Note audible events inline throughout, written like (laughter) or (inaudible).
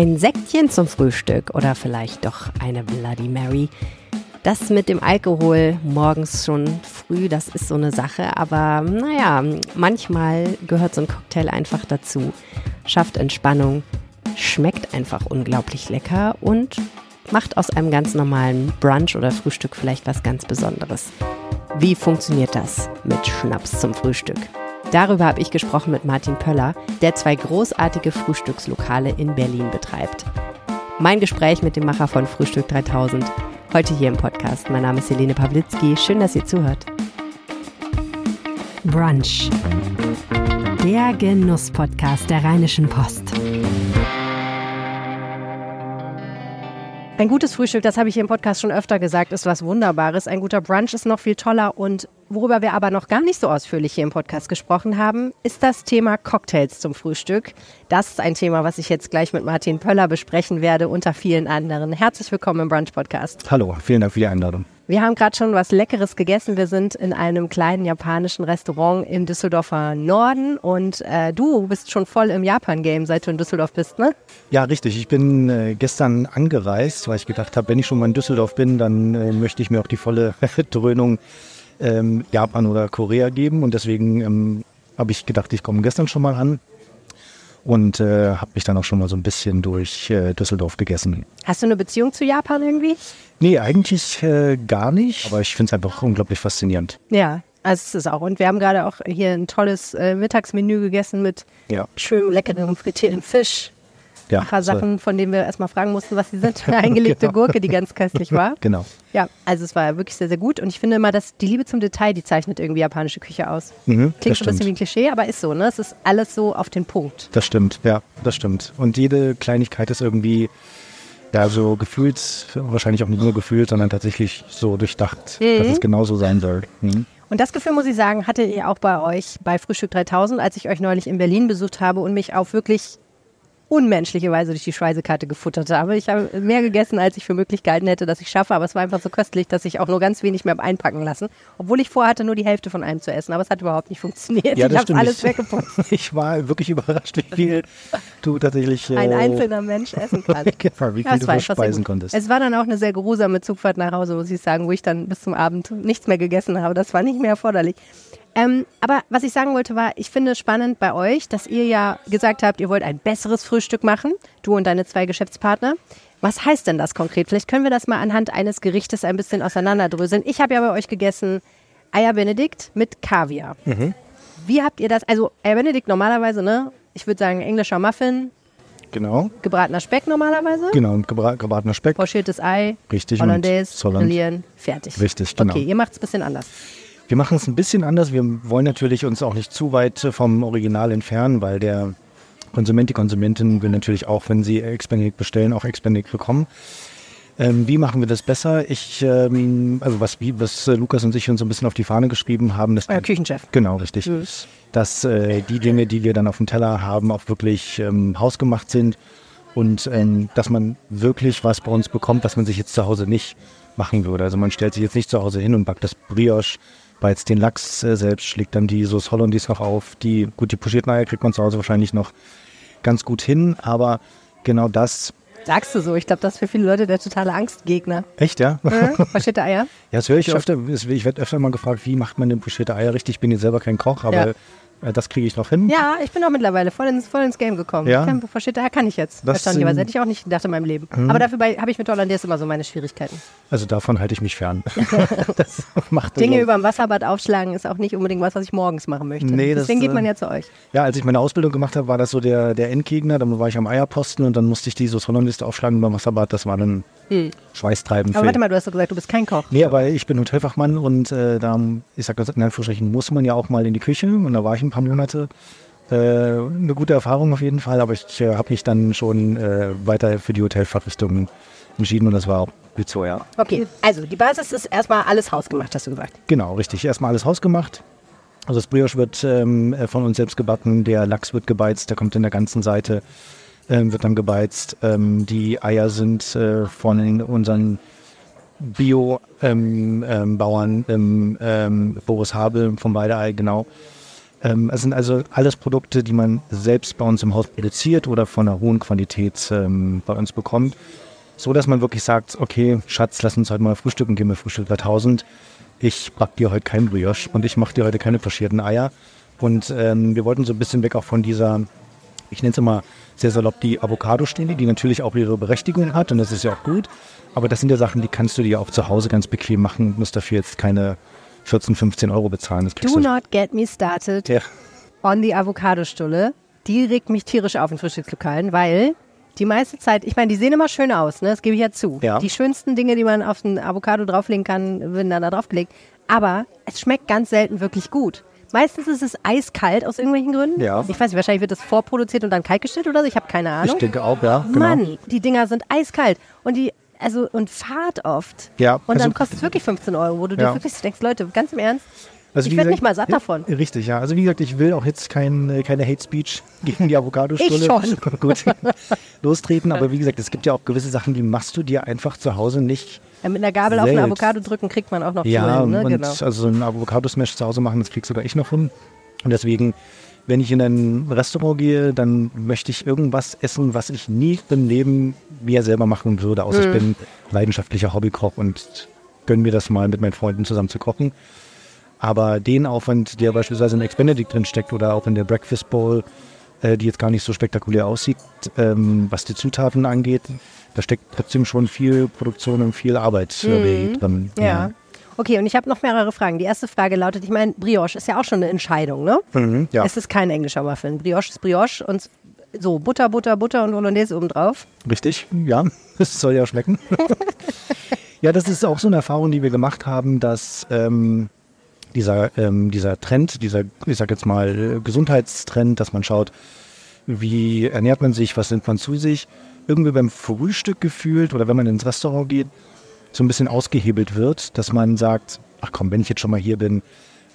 Ein Säckchen zum Frühstück oder vielleicht doch eine Bloody Mary. Das mit dem Alkohol morgens schon früh, das ist so eine Sache, aber naja, manchmal gehört so ein Cocktail einfach dazu. Schafft Entspannung, schmeckt einfach unglaublich lecker und macht aus einem ganz normalen Brunch oder Frühstück vielleicht was ganz Besonderes. Wie funktioniert das mit Schnaps zum Frühstück? Darüber habe ich gesprochen mit Martin Pöller, der zwei großartige Frühstückslokale in Berlin betreibt. Mein Gespräch mit dem Macher von Frühstück 3000, heute hier im Podcast. Mein Name ist Helene Pawlitzki. Schön, dass ihr zuhört. Brunch. Der Genuss-Podcast der Rheinischen Post. Ein gutes Frühstück, das habe ich hier im Podcast schon öfter gesagt, ist was Wunderbares. Ein guter Brunch ist noch viel toller. Und worüber wir aber noch gar nicht so ausführlich hier im Podcast gesprochen haben, ist das Thema Cocktails zum Frühstück. Das ist ein Thema, was ich jetzt gleich mit Martin Pöller besprechen werde, unter vielen anderen. Herzlich willkommen im Brunch Podcast. Hallo, vielen Dank für die Einladung. Wir haben gerade schon was Leckeres gegessen. Wir sind in einem kleinen japanischen Restaurant im Düsseldorfer Norden und äh, du bist schon voll im Japan-Game, seit du in Düsseldorf bist, ne? Ja, richtig. Ich bin äh, gestern angereist, weil ich gedacht habe, wenn ich schon mal in Düsseldorf bin, dann äh, möchte ich mir auch die volle (laughs) Dröhnung ähm, Japan oder Korea geben und deswegen ähm, habe ich gedacht, ich komme gestern schon mal an und äh, habe mich dann auch schon mal so ein bisschen durch äh, Düsseldorf gegessen. Hast du eine Beziehung zu Japan irgendwie? Nee, eigentlich äh, gar nicht, aber ich finde es einfach unglaublich faszinierend. Ja, also es ist auch. Und wir haben gerade auch hier ein tolles äh, Mittagsmenü gegessen mit Ja. schönem, leckerem frittierten Fisch. Ja, Sachen, von denen wir erstmal fragen mussten, was sie sind. (laughs) Eine eingelegte Genau. Gurke, die ganz köstlich war. (laughs) Genau. Ja, also es war wirklich sehr, sehr gut. Und ich finde immer, dass die Liebe zum Detail, die zeichnet irgendwie japanische Küche aus. Mhm, Klingt schon ein bisschen wie ein Klischee, aber ist so, ne? Es ist alles so auf den Punkt. Das stimmt, ja, das stimmt. Und jede Kleinigkeit ist irgendwie, ja, so gefühlt, wahrscheinlich auch nicht nur gefühlt, sondern tatsächlich so durchdacht, dass es genauso sein soll. Mhm. Und das Gefühl, muss ich sagen, hattet ihr auch bei euch bei Frühstück 3000, als ich euch neulich in Berlin besucht habe und mich auf wirklich unmenschliche Weise durch die Speisekarte gefuttert habe. Ich habe mehr gegessen, als ich für möglich gehalten hätte, dass ich schaffe, aber es war einfach so köstlich, dass ich auch nur ganz wenig mehr einpacken lassen, obwohl ich vorhatte, nur die Hälfte von einem zu essen, aber es hat überhaupt nicht funktioniert. Ja, ich habe alles weggeputzt. (laughs) Ich war wirklich überrascht, wie viel du tatsächlich. Ein äh, einzelner Mensch essen kann. (laughs) Genau, wie Ja, viel es du verspeisen konntest. Es war dann auch eine sehr geruhsame Zugfahrt nach Hause, muss ich sagen, wo ich dann bis zum Abend nichts mehr gegessen habe. Das war nicht mehr erforderlich. Ähm, aber was ich sagen wollte war, ich finde es spannend bei euch, dass ihr ja gesagt habt, ihr wollt ein besseres Frühstück machen, du und deine zwei Geschäftspartner. Was heißt denn das konkret? Vielleicht können wir das mal anhand eines Gerichtes ein bisschen auseinanderdröseln. Ich habe ja bei euch gegessen Eier Benedikt mit Kaviar. Mhm. Wie habt ihr das? Also Eier Benedikt normalerweise, ne? Ich würde sagen englischer Muffin, Genau, gebratener Speck normalerweise. genau, gebra gebratener Speck. Pochiertes Ei, Richtig, Hollandaise, Holland. grillieren, fertig. Richtig, genau. Okay, ihr macht es ein bisschen anders. Wir machen es ein bisschen anders. Wir wollen natürlich uns auch nicht zu weit vom Original entfernen, weil der Konsument, die Konsumentin will natürlich auch, wenn sie Expendic bestellen, auch Expendic bekommen. Ähm, wie machen wir das besser? Ich, ähm, also was, wie, was äh, Lukas und ich uns so ein bisschen auf die Fahne geschrieben haben, dass Euer Küchenchef. Genau, richtig. Mhm. Dass äh, die Dinge, die wir dann auf dem Teller haben, auch wirklich ähm, hausgemacht sind und ähm, dass man wirklich was bei uns bekommt, was man sich jetzt zu Hause nicht machen würde. Also man stellt sich jetzt nicht zu Hause hin und backt das Brioche, beizt den Lachs äh, selbst, schlägt dann die Sauce Hollandaise noch auf. Die, gut, die pochierten Eier kriegt man zu Hause wahrscheinlich noch ganz gut hin, aber genau das, Sagst du so? Ich glaube, das ist für viele Leute der totale Angstgegner. echt, ja? Äh, Versteht Eier? (laughs) Ja, das höre ich öfter. Ich werde öfter mal gefragt, wie macht man denn pochierte Eier richtig? Ich bin jetzt selber kein Koch, aber Ja. Äh, das kriege ich noch hin. Ja, ich bin auch mittlerweile voll ins, voll ins Game gekommen. Ja? Ich kann, versteht Eier kann ich jetzt. Das, ähm, hätte ich auch nicht gedacht in meinem Leben. Aber dafür habe ich mit Hollandaise immer so meine Schwierigkeiten. Also davon halte ich mich fern. (laughs) das macht Dinge über dem Wasserbad aufschlagen ist auch nicht unbedingt was, was ich morgens machen möchte. Nee, das, Deswegen geht man äh, ja zu euch. Ja, als ich meine Ausbildung gemacht habe, war das so der, der Endgegner. Dann war ich am Eierposten und dann musste ich die Sauce Hollandaise aufschlagen beim Wasserbad. Das war dann schweißtreibend. Hm. Aber für- warte mal, du hast doch gesagt, du bist kein Koch. Nee, aber ich bin Hotelfachmann und äh, da, ich sag das in Anführungsstrichen, muss man ja auch mal in die Küche und da war ich ein paar Monate. Äh, eine gute Erfahrung auf jeden Fall, aber ich äh, habe mich dann schon äh, weiter für die Hotelfachrichtung entschieden und das war auch gut so, ja. Okay, also die Basis ist erstmal alles hausgemacht, hast du gesagt. Genau, richtig. Erstmal alles hausgemacht. Also das Brioche wird ähm, äh, von uns selbst gebacken, der Lachs wird gebeizt, der kommt in der ganzen Seite, ähm, wird dann gebeizt. Ähm, die Eier sind äh, von unseren Bio-Bauern, ähm, ähm, ähm, Boris Habel vom Weideei, genau. Ähm, es sind also alles Produkte, die man selbst bei uns im Haus produziert oder von einer hohen Qualität ähm, bei uns bekommt. So dass man wirklich sagt, okay, Schatz, lass uns heute mal frühstücken, gehen wir Frühstück 3000. Ich back dir heute kein Brioche und ich mache dir heute keine faschierten Eier. Und ähm, wir wollten so ein bisschen weg auch von dieser, ich nenne es immer sehr salopp, die Avocado-Stelle, die natürlich auch ihre Berechtigung hat und das ist ja auch gut. Aber das sind ja Sachen, die kannst du dir auch zu Hause ganz bequem machen, musst dafür jetzt keine 14, 15 Euro bezahlen. Das Do not get me started ja. on the Avocado-Stulle. Die regt mich tierisch auf in Frühstückslokalen, weil die meiste Zeit, ich meine, die sehen immer schön aus, ne? das gebe ich ja zu. Ja. Die schönsten Dinge, die man auf ein Avocado drauflegen kann, werden dann da draufgelegt. Aber es schmeckt ganz selten wirklich gut. Meistens ist es eiskalt aus irgendwelchen Gründen. Ja. Ich weiß nicht, wahrscheinlich wird das vorproduziert und dann kaltgestellt oder so. Ich habe keine Ahnung. Ich denke auch, ja. Genau. Mann, die Dinger sind eiskalt. Und die also und Fahrt oft. Ja. Und also, dann kostet es wirklich 15 Euro, wo du ja. dir wirklich denkst, Leute, ganz im Ernst. Also ich werde nicht mal satt davon. Richtig, ja. Also wie gesagt, ich will auch jetzt kein, keine Hate Speech (laughs) gegen die Avocado-Stulle. Ich schon. (laughs) Gut, (laughs) lostreten. Aber wie gesagt, es gibt ja auch gewisse Sachen, die machst du dir einfach zu Hause nicht ja, mit einer Gabel selbst. auf ein Avocado drücken kriegt man auch noch Ja, hin, ne? und genau. also so ein Avocado-Smash zu Hause machen, das krieg sogar ich noch hin. Und deswegen wenn ich in ein Restaurant gehe, dann möchte ich irgendwas essen, was ich nie im Leben mir selber machen würde, außer mhm. ich bin leidenschaftlicher Hobbykoch und gönne mir das mal mit meinen Freunden zusammen zu kochen. Aber den Aufwand, der beispielsweise in Ex Benedict drin steckt oder auch in der Breakfast Bowl, äh, die jetzt gar nicht so spektakulär aussieht, ähm, was die Zutaten angeht, da steckt trotzdem schon viel Produktion und viel Arbeit mhm. drin. Ja. ja. Okay, und ich habe noch mehrere Fragen. Die erste Frage lautet, ich meine, Brioche ist ja auch schon eine Entscheidung, ne? Mhm, ja. Es ist kein englischer Muffin. Brioche ist Brioche und so Butter, Butter, Butter und Hollandaise obendrauf. Richtig, ja. (laughs) Das soll ja schmecken. (laughs) ja, das ist auch so eine Erfahrung, die wir gemacht haben, dass ähm, dieser, ähm, dieser Trend, dieser, ich sag jetzt mal, Gesundheitstrend, dass man schaut, wie ernährt man sich, was nimmt man zu sich, irgendwie beim Frühstück gefühlt oder wenn man ins Restaurant geht, so ein bisschen ausgehebelt wird, dass man sagt, ach komm, wenn ich jetzt schon mal hier bin,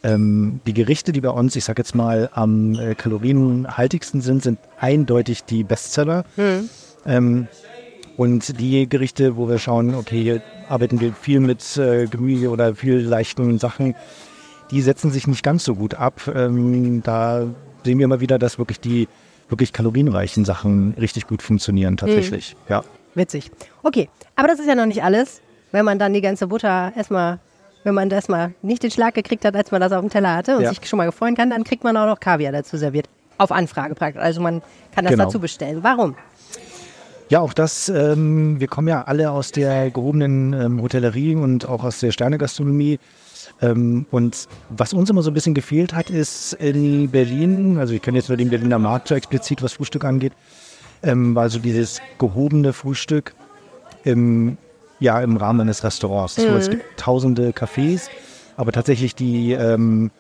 ähm, die Gerichte, die bei uns, ich sag jetzt mal, am äh, kalorienhaltigsten sind, sind eindeutig die Bestseller. Mhm. Ähm, und die Gerichte, wo wir schauen, okay, hier arbeiten wir viel mit äh, Gemüse oder viel leichten Sachen, die setzen sich nicht ganz so gut ab. Ähm, da sehen wir immer wieder, dass wirklich die wirklich kalorienreichen Sachen richtig gut funktionieren tatsächlich. Mhm. Ja. Witzig. Okay, aber das ist ja noch nicht alles wenn man dann die ganze Butter erstmal, wenn man das mal nicht den Schlag gekriegt hat, als man das auf dem Teller hatte und ja. sich schon mal gefreuen kann, dann kriegt man auch noch Kaviar dazu serviert. Auf Anfrage praktisch. Also man kann das genau. dazu bestellen. Warum? Ja, auch das, ähm, wir kommen ja alle aus der gehobenen ähm, Hotellerie und auch aus der Sternegastronomie. Ähm, und was uns immer so ein bisschen gefehlt hat, ist in Berlin, also ich kenne jetzt nur den Berliner Markt so explizit, was Frühstück angeht, ähm, war so dieses gehobene Frühstück im ja, im Rahmen eines Restaurants. Mhm. So, es gibt tausende Cafés, aber tatsächlich die, ähm,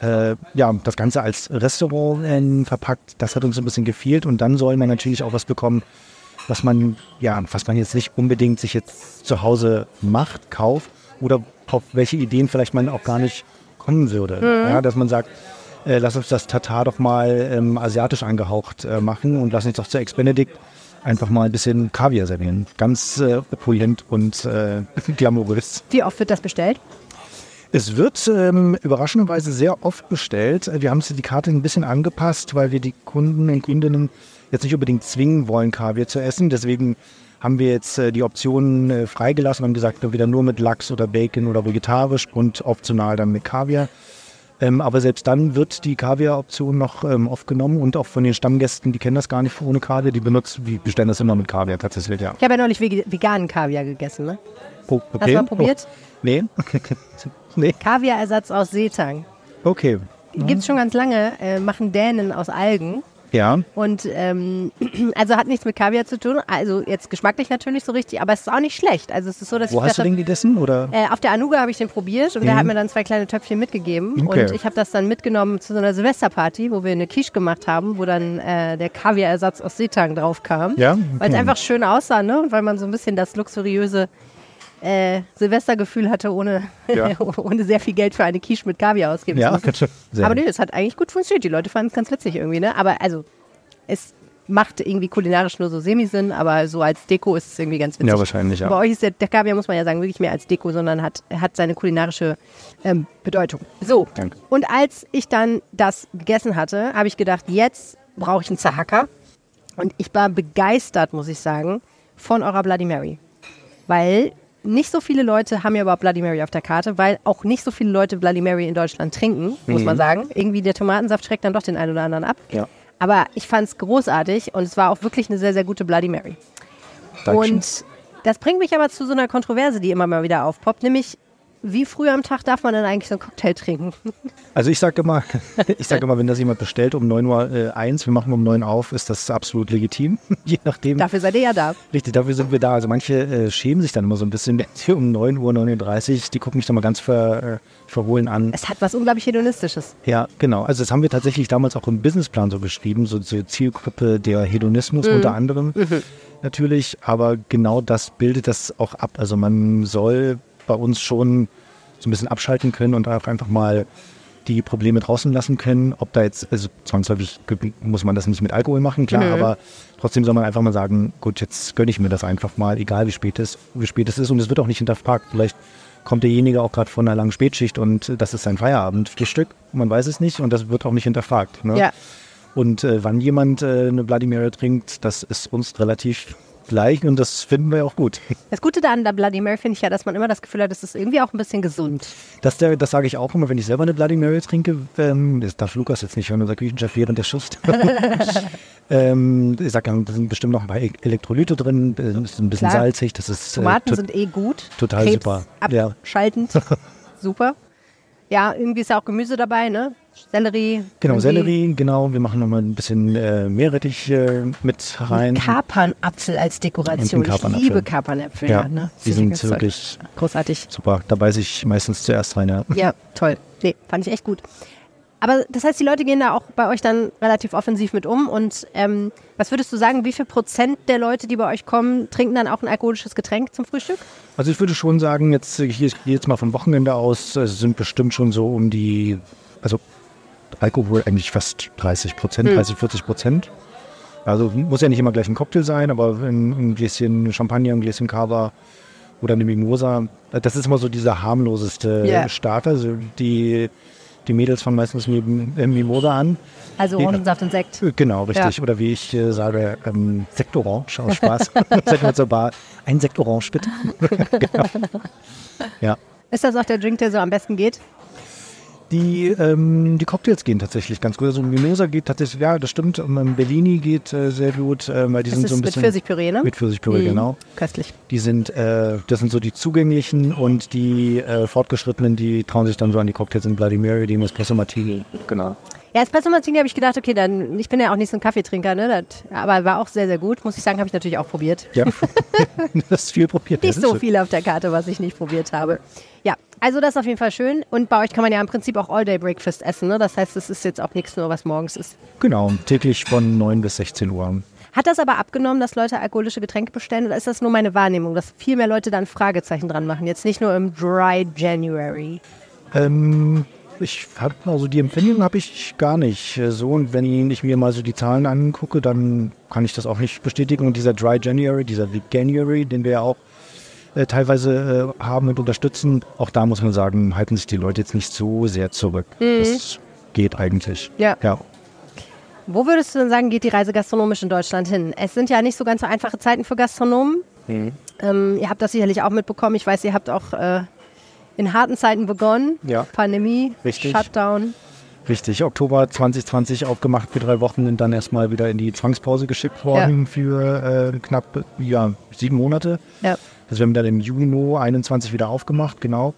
äh, ja, das Ganze als Restaurant äh, verpackt, das hat uns ein bisschen gefehlt. Und dann soll man natürlich auch was bekommen, was man, ja, was man jetzt nicht unbedingt sich jetzt zu Hause macht, kauft oder auf welche Ideen vielleicht man auch gar nicht kommen würde. Mhm. Ja, dass man sagt, äh, lass uns das Tatar doch mal ähm, asiatisch angehaucht äh, machen und lass uns doch zu Ex-Benedict einfach mal ein bisschen Kaviar servieren. Ganz äh, polient und äh, (laughs) glamourös. Wie oft wird das bestellt? Es wird ähm, überraschenderweise sehr oft bestellt. Wir haben die Karte ein bisschen angepasst, weil wir die Kunden und Kundinnen jetzt nicht unbedingt zwingen wollen, Kaviar zu essen. Deswegen haben wir jetzt äh, die Optionen äh, freigelassen und haben gesagt, wieder nur mit Lachs oder Bacon oder vegetarisch und optional dann mit Kaviar. Ähm, aber selbst dann wird die Kaviar-Option noch ähm, oft genommen und auch von den Stammgästen, die kennen das gar nicht ohne Kaviar, die benutzen, die bestellen das immer mit Kaviar tatsächlich, ja. Ich habe ja neulich veganen Kaviar gegessen, ne? Oh, okay. Hast du mal probiert? Oh. Nee. (laughs) nee. Kaviarersatz aus Seetang. Okay. Gibt es schon ganz lange, äh, machen Dänen aus Algen. Ja. Und ähm, (clears throat) also hat nichts mit Kaviar zu tun. Also jetzt geschmacklich natürlich so richtig, aber es ist auch nicht schlecht. Also es ist so, dass Wo ich hast du den gegessen? Oder? Äh, auf der Anuga habe ich den probiert und mhm. der hat mir dann zwei kleine Töpfchen mitgegeben. Okay. Und ich habe das dann mitgenommen zu so einer Silvesterparty, wo wir eine Quiche gemacht haben, wo dann äh, der Kaviarersatz aus Seetang drauf kam. Ja. Okay. Weil es einfach schön aussah, ne? Und weil man so ein bisschen das luxuriöse äh, Silvestergefühl hatte, ohne, ja. (laughs) ohne sehr viel Geld für eine Quiche mit Kaviar ausgeben ja, zu müssen. Aber nee, das hat eigentlich gut funktioniert. Die Leute fanden es ganz witzig irgendwie, ne? Aber also, es macht irgendwie kulinarisch nur so Semi-Sinn, aber so als Deko ist es irgendwie ganz witzig. Ja, wahrscheinlich, ja. Bei euch ist der, der Kaviar, muss man ja sagen, wirklich mehr als Deko, sondern hat, hat seine kulinarische ähm, Bedeutung. So, Danke. und als ich dann das gegessen hatte, habe ich gedacht, jetzt brauche ich einen Zahacker. Und ich war begeistert, muss ich sagen, von eurer Bloody Mary. Weil nicht so viele Leute haben ja überhaupt Bloody Mary auf der Karte, weil auch nicht so viele Leute Bloody Mary in Deutschland trinken, muss man sagen. Irgendwie der Tomatensaft schreckt dann doch den einen oder anderen ab. Ja. Aber ich fand es großartig und es war auch wirklich eine sehr, sehr gute Bloody Mary. Dankeschön. Und das bringt mich aber zu so einer Kontroverse, die immer mal wieder aufpoppt, nämlich wie früh am Tag darf man denn eigentlich so einen Cocktail trinken? (laughs) Also ich sage immer, (laughs) ich sage immer, wenn das jemand bestellt um 9 Uhr äh, eins, wir machen um 9 auf, ist das absolut legitim. (laughs) Je nachdem. Dafür seid ihr ja da. Richtig, dafür sind wir da. Also manche äh, schämen sich dann immer so ein bisschen, wenn sie um 9 Uhr, 9.30 Uhr, die gucken mich dann mal ganz ver, äh, verhohlen an. Es hat was unglaublich Hedonistisches. Ja, genau. Also das haben wir tatsächlich damals auch im Businessplan so geschrieben, so zur Zielgruppe der Hedonismus unter anderem natürlich. Aber genau das bildet das auch ab. Also man soll bei uns schon so ein bisschen abschalten können und einfach mal die Probleme draußen lassen können. Ob da jetzt, also zwangsläufig muss man das nicht mit Alkohol machen, klar, aber trotzdem soll man einfach mal sagen, gut, jetzt gönne ich mir das einfach mal, egal wie spät es, wie spät es ist. Und es wird auch nicht hinterfragt. Vielleicht kommt derjenige auch gerade von einer langen Spätschicht und das ist sein Feierabend, Frühstück. Man weiß es nicht und das wird auch nicht hinterfragt. Ne? Ja. Und äh, wann jemand äh, eine Bloody Mary trinkt, das ist uns relativ gleich und das finden wir auch gut. Das Gute an der Bloody Mary finde ich ja, dass man immer das Gefühl hat, es ist irgendwie auch ein bisschen gesund. Das, das sage ich auch immer, wenn ich selber eine Bloody Mary trinke. Ähm, das darf Lukas jetzt nicht hören, unser Küchenchef während der Schicht. (laughs) ähm, ich sage, da sind bestimmt noch ein paar E- Elektrolyte drin, das ist ein bisschen Klar. salzig. Das ist, Tomaten äh, to- sind eh gut. total Krebs super. Ja. Abschaltend. (laughs) super. Ja, irgendwie ist ja auch Gemüse dabei, ne? Sellerie. Genau, Sellerie, genau. Wir machen nochmal ein bisschen äh, Meerrettich äh, mit rein. Kapernapfel als Dekoration. Den Ich Kapernapfel. liebe Kapernäpfel. Ja, Ja, ne? die sind wirklich großartig. super. Da beiße ich meistens zuerst rein. Ja. Ja, toll. Nee, fand ich echt gut. Aber das heißt, die Leute gehen da auch bei euch dann relativ offensiv mit um. Und ähm, was würdest du sagen, wie viel Prozent der Leute, die bei euch kommen, trinken dann auch ein alkoholisches Getränk zum Frühstück? Also ich würde schon sagen, jetzt ich gehe jetzt mal vom Wochenende aus, es sind bestimmt schon so um die, also Alkohol eigentlich fast 30 Prozent, 30, 40 Prozent. Also muss ja nicht immer gleich ein Cocktail sein, aber ein, ein Gläschen Champagner, ein Gläschen Cava oder eine Mimosa, das ist immer so dieser harmloseste Ja. Starter. Also die, die Mädels fangen meistens mit äh, Mimosa an. Also. Orangensaft und Sekt. Äh, Genau, richtig. Ja. Oder wie ich äh, sage, ähm, Sekt Orange aus Spaß. (laughs) (laughs) Sag mal zur Bar, ein Sekt Orange bitte. (laughs) genau. Ja. Ist das auch der Drink, der so am besten geht? Die, ähm, die Cocktails gehen tatsächlich ganz gut. Also Mimosa geht tatsächlich, ja, das stimmt. Ähm, Bellini geht äh, sehr gut, äh, weil die Das sind so ein mit bisschen Pfirsichpüree, ne? mit Pfirsichpüree, Mhm. genau. Köstlich. Die sind, äh, das sind so die zugänglichen und die äh, fortgeschrittenen, die trauen sich dann so an die Cocktails in Bloody Mary, die im Espresso Martini. Genau. Ja, Espresso Martini habe ich gedacht, okay, dann, ich bin ja auch nicht so ein Kaffeetrinker, ne? Das, aber war auch sehr, sehr gut. Muss ich sagen, habe ich natürlich auch probiert. Ja, (laughs) das ist viel probiert. Nicht so viel auf der Karte, was ich nicht probiert habe. Ja, also das ist auf jeden Fall schön. Und bei euch kann man ja im Prinzip auch All-Day-Breakfast essen, ne? Das heißt, es ist jetzt auch nichts nur, was morgens ist. Genau, täglich von 9 bis 16 Uhr. Hat das aber abgenommen, dass Leute alkoholische Getränke bestellen? Oder ist das nur meine Wahrnehmung, dass viel mehr Leute da ein Fragezeichen dran machen? Jetzt nicht nur im Dry January. Ähm, ich habe also die Empfindung habe ich gar nicht äh, so und wenn ich mir mal so die Zahlen angucke, dann kann ich das auch nicht bestätigen und dieser Dry January, dieser January, den wir ja auch äh, teilweise äh, haben und unterstützen, auch da muss man sagen, halten sich die Leute jetzt nicht so sehr zurück. Das geht eigentlich. Ja. ja. Wo würdest du denn sagen, geht die Reise gastronomisch in Deutschland hin? Es sind ja nicht so ganz so einfache Zeiten für Gastronomen. Ähm, ihr habt das sicherlich auch mitbekommen. Ich weiß, ihr habt auch äh, in harten Zeiten begonnen. Ja. Pandemie, Richtig. Shutdown. Richtig, Oktober 2020 aufgemacht für drei Wochen und dann erstmal wieder in die Zwangspause geschickt worden für äh, knapp ja, sieben Monate. Ja. Das werden wir dann im Juni 21 wieder aufgemacht, genau.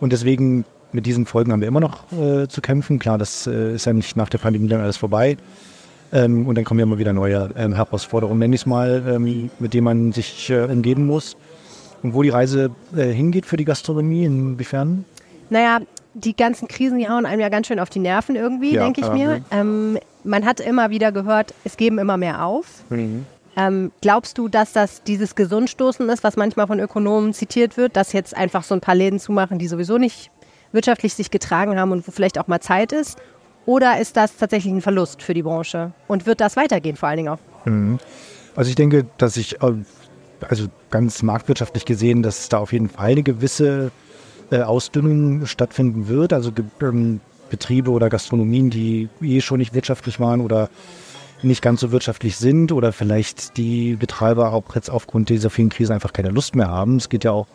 Und deswegen mit diesen Folgen haben wir immer noch äh, zu kämpfen. Klar, das äh, ist ja nicht nach der Pandemie dann alles vorbei. Ähm, und dann kommen ja immer wieder neue ähm, Herausforderungen, nenne ich es mal, ähm, mit denen man sich äh, umgeben muss. Und wo die Reise äh, hingeht für die Gastronomie, inwiefern? Naja, die ganzen Krisen, die hauen einem ja ganz schön auf die Nerven irgendwie, Ja, denke ich mir. mhm. Ähm, man hat immer wieder gehört, es geben immer mehr auf. Ähm, glaubst du, dass das dieses Gesundstoßen ist, was manchmal von Ökonomen zitiert wird, dass jetzt einfach so ein paar Läden zumachen, die sowieso nicht wirtschaftlich sich getragen haben und wo vielleicht auch mal Zeit ist? Oder ist das tatsächlich ein Verlust für die Branche? Und wird das weitergehen vor allen Dingen auch? Mhm. Also ich denke, dass ich, äh, also ganz marktwirtschaftlich gesehen, dass da auf jeden Fall eine gewisse äh, Ausdünnung stattfinden wird. Also ähm, Betriebe oder Gastronomien, die eh schon nicht wirtschaftlich waren oder nicht ganz so wirtschaftlich sind oder vielleicht die Betreiber auch jetzt aufgrund dieser vielen Krisen einfach keine Lust mehr haben. Es geht ja auch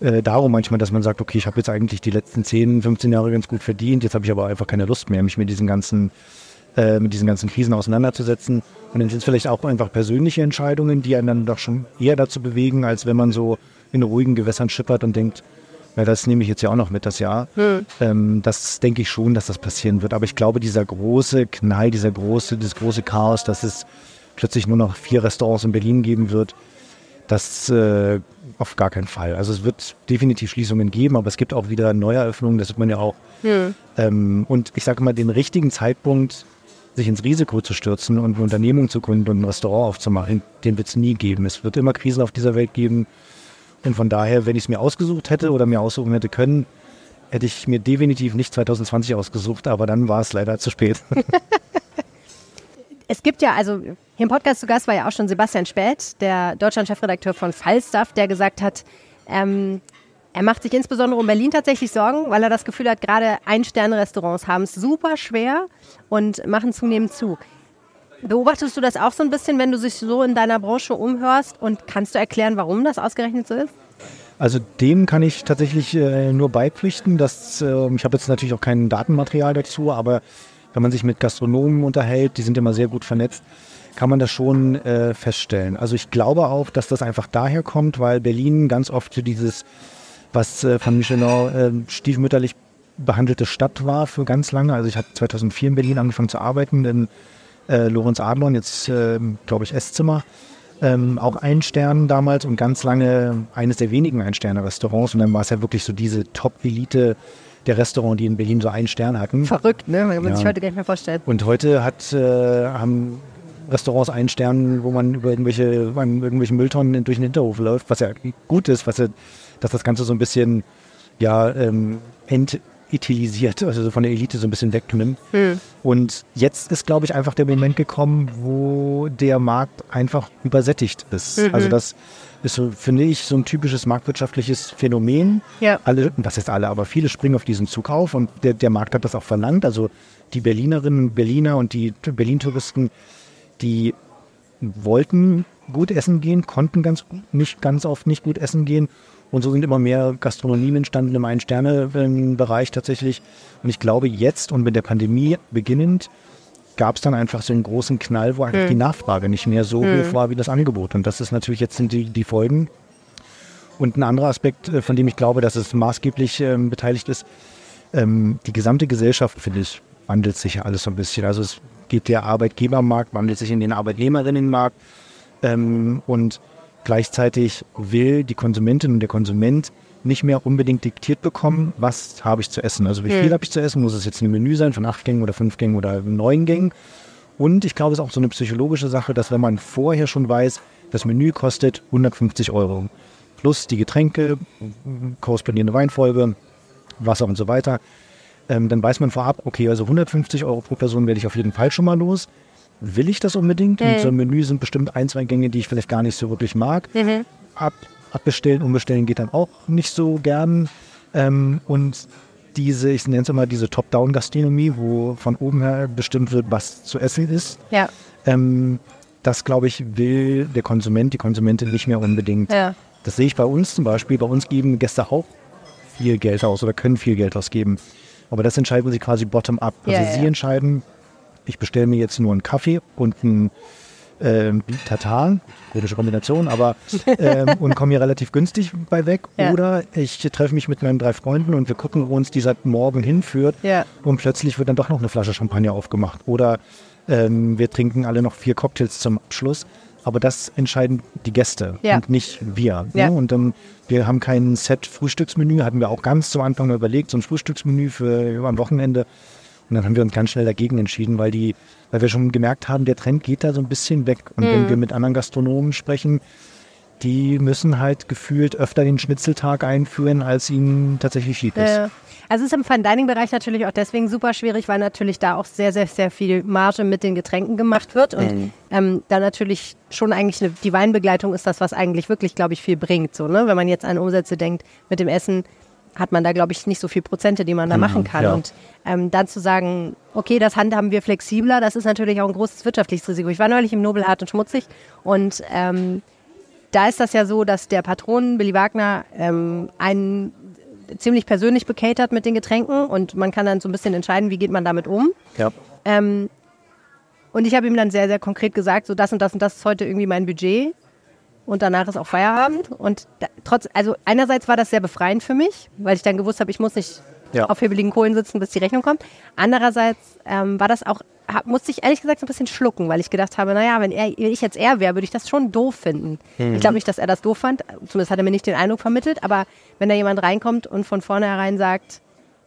äh, darum manchmal, dass man sagt, okay, ich habe jetzt eigentlich die letzten 10, 15 Jahre ganz gut verdient, jetzt habe ich aber einfach keine Lust mehr, mich mit diesen ganzen äh, mit diesen ganzen Krisen auseinanderzusetzen. Und dann sind es vielleicht auch einfach persönliche Entscheidungen, die einen dann doch schon eher dazu bewegen, als wenn man so in ruhigen Gewässern schippert und denkt, ja, das nehme ich jetzt ja auch noch mit das Jahr. Hm. Ähm, das denke ich schon, dass das passieren wird. Aber ich glaube, dieser große Knall, dieser große, das große Chaos, dass es plötzlich nur noch vier Restaurants in Berlin geben wird, das äh, auf gar keinen Fall. Also es wird definitiv Schließungen geben, aber es gibt auch wieder Neueröffnungen, das wird man ja auch. Hm. Ähm, und ich sage mal, den richtigen Zeitpunkt, sich ins Risiko zu stürzen und eine Unternehmung zu gründen und ein Restaurant aufzumachen, den wird es nie geben. Es wird immer Krisen auf dieser Welt geben. Und von daher, wenn ich es mir ausgesucht hätte oder mir aussuchen hätte können, hätte ich mir definitiv nicht 2020 ausgesucht, aber dann war es leider zu spät. (laughs) es gibt ja, also hier im Podcast zu Gast war ja auch schon Sebastian Späth, der Deutschland-Chefredakteur von Falstaff, der gesagt hat, ähm, er macht sich insbesondere um Berlin tatsächlich Sorgen, weil er das Gefühl hat, gerade Ein-Sterne-Restaurants haben es super schwer und machen zunehmend zu. Beobachtest du das auch so ein bisschen, wenn du dich so in deiner Branche umhörst und kannst du erklären, warum das ausgerechnet so ist? Also dem kann ich tatsächlich äh, nur beipflichten. Dass, äh, ich habe jetzt natürlich auch kein Datenmaterial dazu, aber wenn man sich mit Gastronomen unterhält, die sind immer sehr gut vernetzt, kann man das schon äh, feststellen. Also ich glaube auch, dass das einfach daher kommt, weil Berlin ganz oft dieses, was äh, von Michelin äh, stiefmütterlich behandelte Stadt war für ganz lange. Also ich habe 2004 in Berlin angefangen zu arbeiten, in äh, Lorenz Adlon, jetzt äh, glaube ich Esszimmer. Ähm, auch ein Stern damals und ganz lange eines der wenigen Ein-Sterne-Restaurants. Und dann war es ja wirklich so diese Top-Elite der Restaurants, die in Berlin so einen Stern hatten. Verrückt, ne? Man kann ja. sich heute gar nicht mehr vorstellen. Und heute hat, äh, haben Restaurants einen Stern, wo man über irgendwelche, irgendwelche Mülltonnen durch den Hinterhof läuft, was ja gut ist, was ja, dass das Ganze so ein bisschen ja, ähm, ent etilisiert, also von der Elite so ein bisschen wegnimmt. Hm. Und jetzt ist, glaube ich, einfach der Moment gekommen, wo der Markt einfach übersättigt ist. Mhm. Also das ist, so, finde ich, so ein typisches marktwirtschaftliches Phänomen. Ja. Alle, was heißt alle, aber viele springen auf diesen Zug auf und der, der Markt hat das auch verlangt. Also die Berlinerinnen, Berliner und die Berlin-Touristen, die wollten gut essen gehen, konnten ganz nicht ganz oft nicht gut essen gehen und so sind immer mehr Gastronomien entstanden im Ein-Sterne-Bereich tatsächlich. Und ich glaube, jetzt und mit der Pandemie beginnend gab es dann einfach so einen großen Knall, wo eigentlich hm. die Nachfrage nicht mehr so hm. hoch war wie das Angebot. Und das ist natürlich jetzt sind die, die Folgen. Und ein anderer Aspekt, äh, von dem ich glaube, dass es maßgeblich ähm, beteiligt ist, ähm, die gesamte Gesellschaft, finde ich, wandelt sich ja alles so ein bisschen. Also es geht der Arbeitgebermarkt, wandelt sich in den Arbeitnehmerinnenmarkt. Ähm, und Gleichzeitig will die Konsumentin und der Konsument nicht mehr unbedingt diktiert bekommen, was habe ich zu essen. Also wie viel hm. habe ich zu essen? Muss es jetzt ein Menü sein von acht Gängen oder fünf Gängen oder neun Gängen? Und ich glaube, es ist auch so eine psychologische Sache, dass wenn man vorher schon weiß, das Menü kostet 150 Euro. Plus die Getränke, korrespondierende Weinfolge, Wasser und so weiter. Ähm, dann weiß man vorab, okay, also 150 Euro pro Person werde ich auf jeden Fall schon mal los will ich das unbedingt? Mhm. Und so ein Menü sind bestimmt ein, zwei Gänge, die ich vielleicht gar nicht so wirklich mag. Mhm. Ab, abbestellen, umbestellen geht dann auch nicht so gern. Ähm, und diese, ich nenne es immer diese Top-Down-Gastronomie, wo von oben her bestimmt wird, was zu essen ist. Ja. Ähm, das, glaube ich, will der Konsument, die Konsumentin nicht mehr unbedingt. Ja. Das sehe ich bei uns zum Beispiel. Bei uns geben Gäste auch viel Geld aus oder können viel Geld ausgeben. Aber das entscheiden sie quasi bottom-up. Also ja, sie ja. entscheiden, ich bestelle mir jetzt nur einen Kaffee und einen äh, Tatar, komische Kombination, aber ähm, (laughs) und komme hier relativ günstig bei weg. Ja. Oder ich treffe mich mit meinen drei Freunden und wir gucken, wo uns dieser Morgen hinführt ja. und plötzlich wird dann doch noch eine Flasche Champagner aufgemacht. Oder ähm, wir trinken alle noch vier Cocktails zum Abschluss. Aber das entscheiden die Gäste ja. und nicht wir. Ne? Und ähm, wir haben kein Set-Frühstücksmenü, hatten wir auch ganz zum Anfang überlegt, so ein Frühstücksmenü für am Wochenende. Und dann haben wir uns ganz schnell dagegen entschieden, weil die, weil wir schon gemerkt haben, der Trend geht da so ein bisschen weg. Und mhm. wenn wir mit anderen Gastronomen sprechen, die müssen halt gefühlt öfter den Schnitzeltag einführen, als ihnen tatsächlich lieb ist. Äh, also es ist im Fine Dining Bereich natürlich auch deswegen super schwierig, weil natürlich da auch sehr, sehr, sehr viel Marge mit den Getränken gemacht wird und Mhm. ähm, da natürlich schon eigentlich eine, die Weinbegleitung ist das, was eigentlich wirklich, glaube ich, viel bringt. So, ne? Wenn man jetzt an Umsätze denkt mit dem Essen, hat man da, glaube ich, nicht so viel Prozente, die man da machen kann. ja. Und ähm, dann zu sagen, okay, das handhaben wir flexibler, das ist natürlich auch ein großes wirtschaftliches Risiko. Ich war neulich im Nobel hart und schmutzig und ähm, da ist das ja so, dass der Patron Billy Wagner ähm, einen ziemlich persönlich bekatert mit den Getränken und man kann dann so ein bisschen entscheiden, wie geht man damit um. Ja. Ähm, und ich habe ihm dann sehr, sehr konkret gesagt, so das und das und das ist heute irgendwie mein Budget und danach ist auch Feierabend. Und da, trotz, also einerseits war das sehr befreiend für mich, weil ich dann gewusst habe, ich muss nicht Ja. auf hebeligen Kohlen sitzen, bis die Rechnung kommt. Andererseits ähm, war das auch, hab, musste ich ehrlich gesagt so ein bisschen schlucken, weil ich gedacht habe, naja, wenn, er, wenn ich jetzt er wäre, würde ich das schon doof finden. Ich glaube nicht, dass er das doof fand, zumindest hat er mir nicht den Eindruck vermittelt, aber wenn da jemand reinkommt und von vornherein sagt,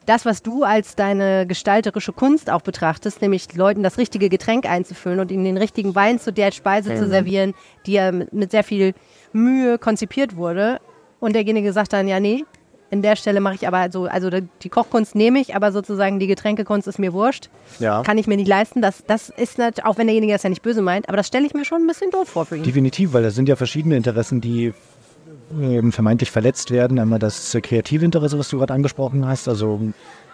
das, was du als deine gestalterische Kunst auch betrachtest, nämlich Leuten das richtige Getränk einzufüllen und ihnen den richtigen Wein zu der Speise zu servieren, die ja mit, sehr viel Mühe konzipiert wurde. Und derjenige sagt dann, ja, nee, in der Stelle mache ich aber so, also die Kochkunst nehme ich, aber sozusagen die Getränkekunst ist mir wurscht. Ja. Kann ich mir nicht leisten. Das, das ist nicht, auch wenn derjenige das ja nicht böse meint, aber das stelle ich mir schon ein bisschen doof vor für ihn. Definitiv, weil da sind ja verschiedene Interessen, die eben vermeintlich verletzt werden. Einmal das kreative Interesse, was du gerade angesprochen hast. Also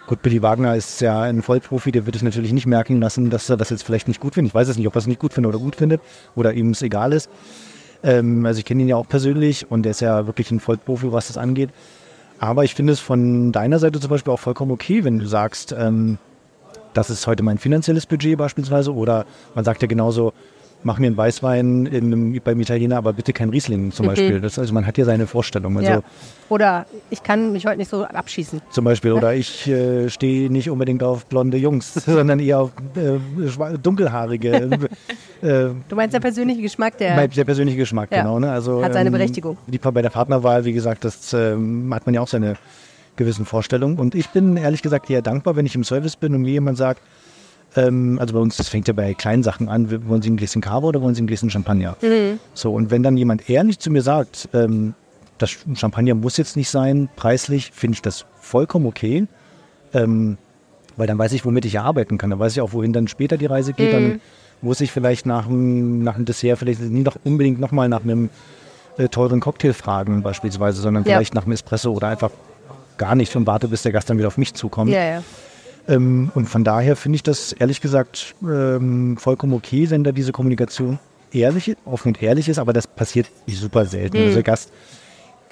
gut, Billy Wagner ist ja ein Vollprofi, der wird es natürlich nicht merken lassen, dass er das jetzt vielleicht nicht gut findet. Ich weiß es nicht, ob er es nicht gut findet oder gut findet oder ihm es egal ist. Ähm, also ich kenne ihn ja auch persönlich und er ist ja wirklich ein Vollprofi, was das angeht. Aber ich finde es von deiner Seite zum Beispiel auch vollkommen okay, wenn du sagst, ähm, das ist heute mein finanzielles Budget beispielsweise. Oder man sagt ja genauso, mach mir einen Weißwein in einem, beim Italiener, aber bitte kein Riesling zum Beispiel. Das, also man hat ja seine Vorstellung. Also ja. Oder ich kann mich heute nicht so abschießen. zum Beispiel, oder ich äh, stehe nicht unbedingt auf blonde Jungs, (laughs) sondern eher auf äh, dunkelhaarige. äh, Du meinst der persönliche Geschmack, der. der persönliche Geschmack, Ja. genau. Ne? Also, Hat seine Berechtigung. Die, bei der Partnerwahl, wie gesagt, das ähm, hat man ja auch seine gewissen Vorstellungen. Und ich bin ehrlich gesagt eher dankbar, wenn ich im Service bin und mir jemand sagt, ähm, also bei uns, das fängt ja bei kleinen Sachen an, wollen Sie ein Gläschen Kava oder wollen Sie ein Gläschen Champagner? Mhm. So, und wenn dann jemand ehrlich zu mir sagt, ähm, das Champagner muss jetzt nicht sein, preislich finde ich das vollkommen okay. Ähm, weil dann weiß ich, womit ich arbeiten kann. Dann weiß ich auch, wohin dann später die Reise geht. Dann muss ich vielleicht nach dem, nach Dessert vielleicht nie noch unbedingt nochmal nach einem äh, teuren Cocktail fragen beispielsweise, sondern Ja. vielleicht nach einem Espresso oder einfach gar nicht und warte, bis der Gast dann wieder auf mich zukommt. ja, ja. Ähm, und von daher finde ich das ehrlich gesagt ähm, vollkommen okay, wenn da diese Kommunikation ehrlich, offen und ehrlich ist, aber das passiert super selten. Hm. Also der Gast,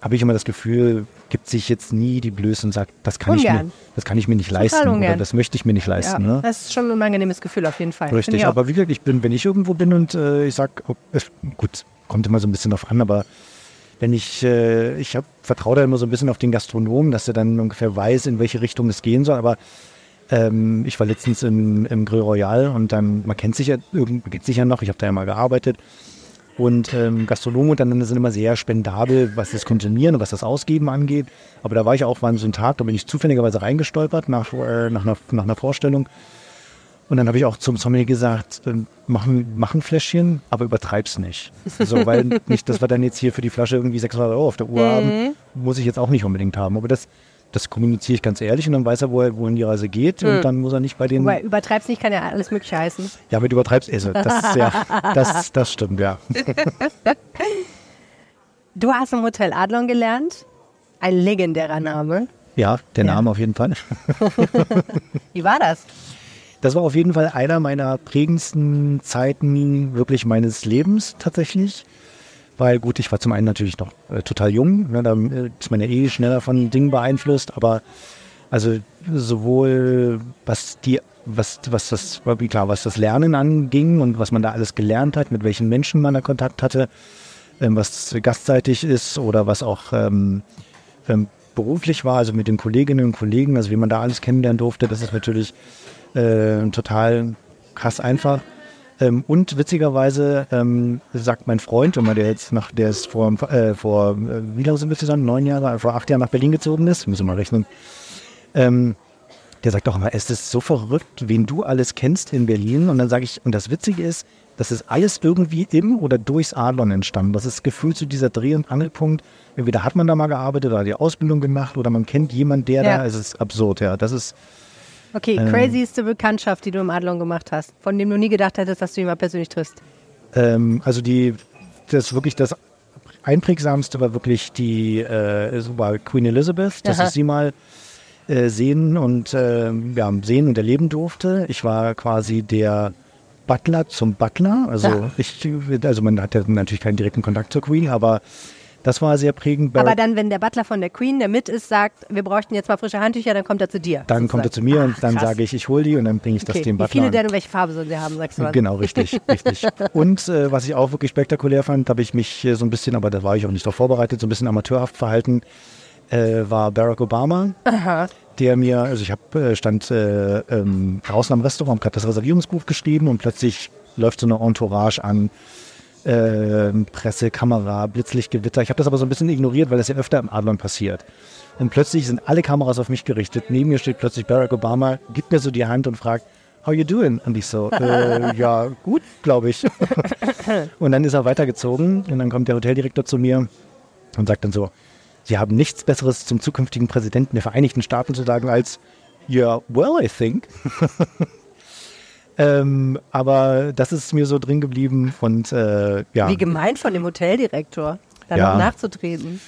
habe ich immer das Gefühl, gibt sich jetzt nie die Blöße und sagt, das kann, ich mir, das kann ich mir nicht leisten oder ungern. das möchte ich mir nicht ja. leisten. Ne? Das ist schon ein unangenehmes Gefühl auf jeden Fall. Richtig, aber wie gesagt, ich bin, wenn ich irgendwo bin und äh, ich sag, oh, gut, kommt immer so ein bisschen drauf an, aber wenn ich, äh, ich vertraue da immer so ein bisschen auf den Gastronomen, dass er dann ungefähr weiß, in welche Richtung es gehen soll, aber ähm, ich war letztens im, im Grill Royal und dann, man kennt sich ja, man kennt sich ja noch, ich habe da ja mal gearbeitet und ähm, Gastronomen untereinander sind immer sehr spendabel, was das Konsumieren und was das Ausgeben angeht. Aber da war ich auch, war so ein Tag, da bin ich zufälligerweise reingestolpert nach, äh, nach, einer, nach einer Vorstellung. Und dann habe ich auch zum Sommelier gesagt, ähm, mach, ein- mach ein Fläschchen, aber übertreib's nicht. So, weil nicht, dass wir dann jetzt hier für die Flasche irgendwie 600 Euro auf der Uhr haben, muss ich jetzt auch nicht unbedingt haben. Aber das, das kommuniziere ich ganz ehrlich und dann weiß er, wo er, wohin die Reise geht. Und dann muss er nicht bei den, Wobei, übertreib's nicht, kann ja alles Mögliche heißen. ja, mit übertreibst, also, das, ja, das, das stimmt, ja. (laughs) Du hast im Hotel Adlon gelernt. Ein legendärer Name. Ja, der Ja. Name auf jeden Fall. (laughs) Wie war das? Das war auf jeden Fall einer meiner prägendsten Zeiten wirklich meines Lebens tatsächlich. Weil gut, ich war zum einen natürlich noch äh, total jung, ne, da äh, ist man ja eh schneller von Dingen beeinflusst, aber also sowohl was die, was, was das, klar, was das Lernen anging und was man da alles gelernt hat, mit welchen Menschen man da Kontakt hatte, ähm, was gastseitig ist oder was auch ähm, ähm, beruflich war, also mit den Kolleginnen und Kollegen, also wie man da alles kennenlernen durfte, das ist natürlich äh, total krass einfach. Ähm, und witzigerweise ähm, sagt mein Freund, immer der jetzt nach, der ist vor, äh, vor äh, wie lange sind wir zusammen? Neun Jahre, vor acht Jahren nach Berlin gezogen ist, müssen wir mal rechnen. Ähm, der sagt auch immer, es ist so verrückt, wen du alles kennst in Berlin. Und dann sage ich, und das Witzige ist, Das ist alles irgendwie im oder durchs Adlon entstanden. Das ist gefühlt so dieser Dreh- und Angelpunkt. Entweder hat man da mal gearbeitet oder die Ausbildung gemacht oder man kennt jemanden, der Ja. da. Es ist absurd, ja. Das ist Okay, Ähm. crazyste Bekanntschaft, die du im Adlon gemacht hast, von dem du nie gedacht hättest, dass du ihn mal persönlich triffst. Ähm, also die, das wirklich das einprägsamste war wirklich die, äh, war Queen Elizabeth, dass Aha. ich sie mal äh, sehen und äh, ja, sehen und erleben durfte. Ich war quasi der Butler zum Butler. Also Ja. ich, also man hat ja natürlich keinen direkten Kontakt zur Queen, aber das war sehr prägend. Aber Barack- dann, wenn der Butler von der Queen, der mit ist, sagt, wir bräuchten jetzt mal frische Handtücher, dann kommt er zu dir. dann kommt er zu mir und Ach, dann krass. sage ich, ich hole die und dann bringe ich das okay. dem Wie Butler. viele an. denn und welche Farbe sollen sie haben, sagst du was? Genau, richtig, (laughs) richtig. Und äh, was ich auch wirklich spektakulär fand, habe ich mich äh, so ein bisschen, aber da war ich auch nicht darauf vorbereitet, so ein bisschen amateurhaft verhalten, äh, war Barack Obama, der mir, also ich habe äh, stand äh, ähm, draußen am Restaurant, gerade das Reservierungsbuch geschrieben und plötzlich läuft so eine Entourage an. Äh, Presse, Kamera, Blitzlichtgewitter. Ich habe das aber so ein bisschen ignoriert, weil das ja öfter im Adlon passiert. Und plötzlich sind alle Kameras auf mich gerichtet. Neben mir steht plötzlich Barack Obama, gibt mir so die Hand und fragt, how you doing? Und ich so, (laughs) äh, ja, gut, glaube ich. (laughs) und dann ist er weitergezogen und dann kommt der Hoteldirektor zu mir und sagt dann so, Sie haben nichts Besseres zum zukünftigen Präsidenten der Vereinigten Staaten zu sagen als, yeah, well, I think. (laughs) ähm, aber das ist mir so drin geblieben und äh, ja, Wie gemein von dem Hoteldirektor, da Ja. noch nachzutreten.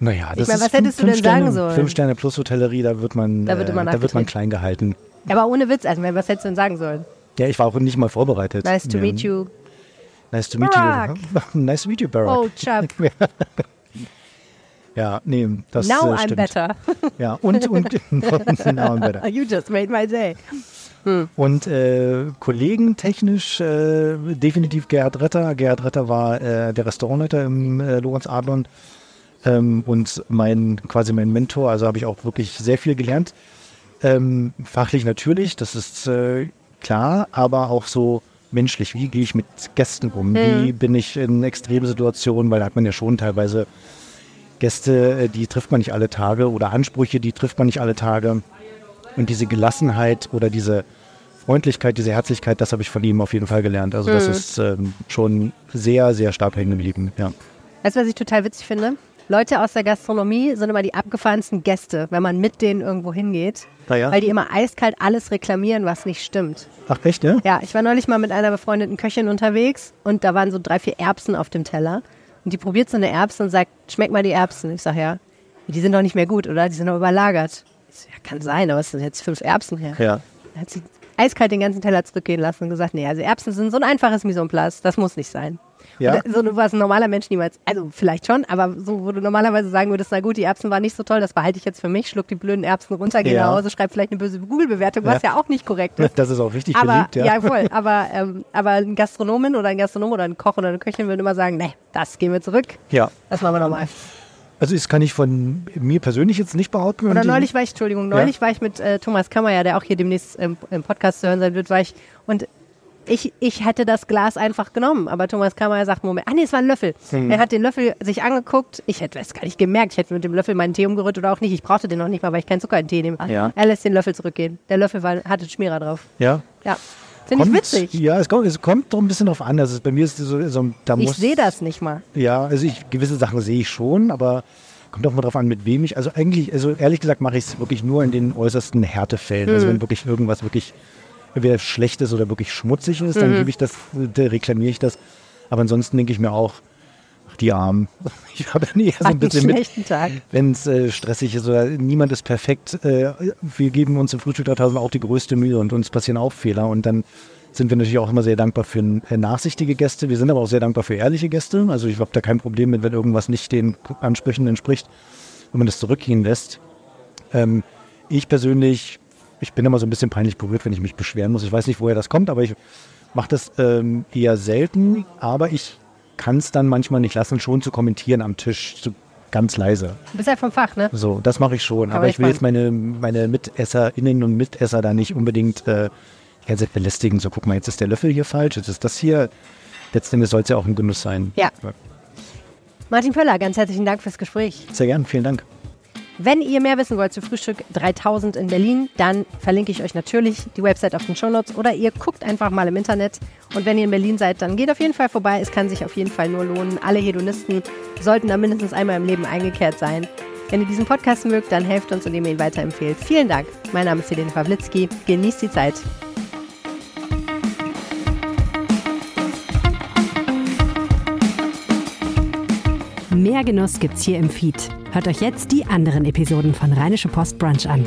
naja, das meine, ist was hättest du fünf denn Sterne, sagen sollen? Fünf Sterne plus Hotellerie, da wird man, Da wird äh, da wird man klein gehalten. Aber ohne Witz, also was hättest du denn sagen sollen? Ja, ich war auch nicht mal vorbereitet. Nice to ja. meet you. Nice to meet Barack. you. (laughs) nice to meet you, Barack. Oh, Chubb, (laughs) Ja, nee, das now äh, I'm stimmt. better. Ja, und, und (laughs) now I'm better. You just made my day. Und äh, kollegentechnisch äh, definitiv Gerhard Retter. Gerhard Retter war äh, der Restaurantleiter im äh, Lorenz Adlon ähm, und mein quasi mein Mentor. Also habe ich auch wirklich sehr viel gelernt. Ähm, fachlich natürlich, das ist äh, klar, aber auch so menschlich. Wie gehe ich mit Gästen um? Wie bin ich in Extremsituationen? Weil da hat man ja schon teilweise Gäste, äh, die trifft man nicht alle Tage oder Ansprüche, die trifft man nicht alle Tage. Und diese Gelassenheit oder diese Freundlichkeit, diese Herzlichkeit, das habe ich von ihm auf jeden Fall gelernt. Also das ist ähm, schon sehr, sehr stark hängen geblieben. Ja. Weißt du, was ich total witzig finde? Leute aus der Gastronomie sind immer die abgefahrensten Gäste, wenn man mit denen irgendwo hingeht. Ah ja? Weil die immer eiskalt alles reklamieren, was nicht stimmt. Ach echt, ja? Ja, ich war neulich mal mit einer befreundeten Köchin unterwegs und da waren so drei, vier Erbsen auf dem Teller. Und die probiert so eine Erbse und sagt, schmeck mal die Erbsen. Ich sage, ja, die sind doch nicht mehr gut, oder? Die sind doch überlagert. Ich so, ja, kann sein, aber es sind jetzt fünf Erbsen her. Ja. Dann hat sie eiskalt den ganzen Teller zurückgehen lassen und gesagt, nee, also Erbsen sind so ein einfaches Mise en place, das muss nicht sein. Ja? Und So was ein normaler Mensch niemals, also vielleicht schon, aber so, wo du normalerweise sagen würdest, na gut, die Erbsen waren nicht so toll, das behalte ich jetzt für mich, schluck die blöden Erbsen runter, geh Ja. nach Hause, schreib vielleicht eine böse Google-Bewertung, was Ja. ja auch nicht korrekt ist. (laughs) Das ist auch richtig Aber, beliebt, ja. voll. (laughs) Aber, ähm, aber ein Gastronomin oder ein Gastronom oder ein Koch oder eine Köchin würde immer sagen, nee, das gehen wir zurück. ja. Das machen wir nochmal. Also das kann ich von mir persönlich jetzt nicht behaupten. Oder neulich war ich, Entschuldigung, neulich war ich mit äh, Thomas Kammer, der auch hier demnächst im, im Podcast zu hören sein wird, war ich und ich, ich hätte das Glas einfach genommen, aber Thomas Kammer sagt, Moment, ah nee, es war ein Löffel. Hm. Er hat den Löffel sich angeguckt, ich hätte es gar nicht gemerkt, ich hätte mit dem Löffel meinen Tee umgerührt oder auch nicht, ich brauchte den noch nicht mal, weil ich keinen Zucker in den Tee nehme. Ja. Er lässt den Löffel zurückgehen. Der Löffel war, hatte Schmierer drauf. Ja. Ja, finde ich witzig. Ja, es kommt, es kommt doch ein bisschen drauf an. Also bei mir ist so, so da Ich muss, sehe das nicht mal. Ja, also ich, gewisse Sachen sehe ich schon, aber kommt auch mal drauf an, mit wem ich. Also eigentlich, also ehrlich gesagt mache ich es wirklich nur in den äußersten Härtefällen. Mhm. Also wenn wirklich irgendwas wirklich entweder schlecht ist oder wirklich schmutzig ist, dann Mhm. gebe ich das, da reklamiere ich das. Aber ansonsten denke ich mir auch, die Armen. (laughs) Ich habe dann eher so ein bisschen mit, schlechten Tag. wenn es äh, stressig ist oder niemand ist perfekt. Äh, wir geben uns im Frühstück 3000 auch die größte Mühe und uns passieren auch Fehler und dann sind wir natürlich auch immer sehr dankbar für äh, nachsichtige Gäste. Wir sind aber auch sehr dankbar für ehrliche Gäste. Also ich habe da kein Problem mit, wenn irgendwas nicht den Ansprüchen entspricht, wenn man das zurückgehen lässt. Ähm, ich persönlich, ich bin immer so ein bisschen peinlich berührt, wenn ich mich beschweren muss. Ich weiß nicht, woher das kommt, aber ich mache das ähm, eher selten. Aber ich kann es dann manchmal nicht lassen, schon zu kommentieren am Tisch, so ganz leise. Du bist halt vom Fach, ne? So, das mache ich schon. Kann aber ich will jetzt meine, meine MitesserInnen und Mitesser da nicht unbedingt äh, die ganze Zeit belästigen. So, guck mal, jetzt ist der Löffel hier falsch, jetzt ist das hier. Letzten Endes soll es ja auch ein Genuss sein. Ja. Martin Pöller, ganz herzlichen Dank fürs Gespräch. Sehr gern, vielen Dank. Wenn ihr mehr wissen wollt zu Frühstück 3000 in Berlin, dann verlinke ich euch natürlich die Website auf den Shownotes oder ihr guckt einfach mal im Internet. Und wenn ihr in Berlin seid, dann geht auf jeden Fall vorbei. Es kann sich auf jeden Fall nur lohnen. Alle Hedonisten sollten da mindestens einmal im Leben eingekehrt sein. Wenn ihr diesen Podcast mögt, dann helft uns, indem ihr ihn weiterempfehlt. Vielen Dank. Mein Name ist Helene Pawlitzki. Genießt die Zeit. Mehr Genuss gibt's hier im Feed. Hört euch jetzt die anderen Episoden von Rheinische Post Brunch an.